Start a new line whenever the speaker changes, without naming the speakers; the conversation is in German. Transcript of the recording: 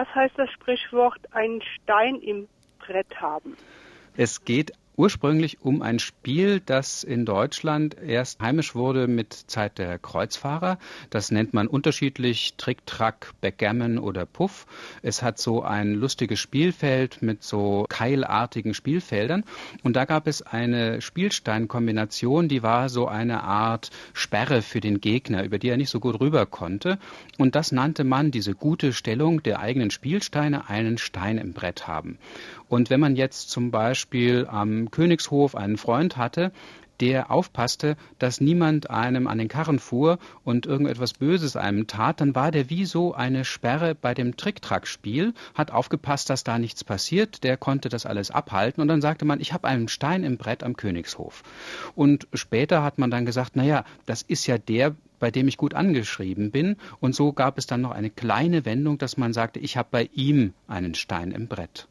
was heißt das Sprichwort einen Stein im Brett haben?
Es geht ursprünglich um ein Spiel, das in Deutschland erst heimisch wurde mit Zeit der Kreuzfahrer. Das nennt man unterschiedlich Trick, Track, Backgammon oder Puff. Es hat so ein lustiges Spielfeld mit so keilartigen Spielfeldern. Und da gab es eine Spielsteinkombination, die war so eine Art Sperre für den Gegner, über die er nicht so gut rüber konnte. Und das nannte man diese gute Stellung der eigenen Spielsteine, einen Stein im Brett haben. Und wenn man jetzt zum Beispiel am Königshof einen Freund hatte, der aufpasste, dass niemand einem an den Karren fuhr und irgendetwas Böses einem tat, dann war der wie so eine Sperre bei dem Tricktrack-Spiel, hat aufgepasst, dass da nichts passiert, der konnte das alles abhalten und dann sagte man, ich habe einen Stein im Brett am Königshof. Und später hat man dann gesagt, naja, das ist ja der, bei dem ich gut angeschrieben bin. Und so gab es dann noch eine kleine Wendung, dass man sagte, ich habe bei ihm einen Stein im Brett.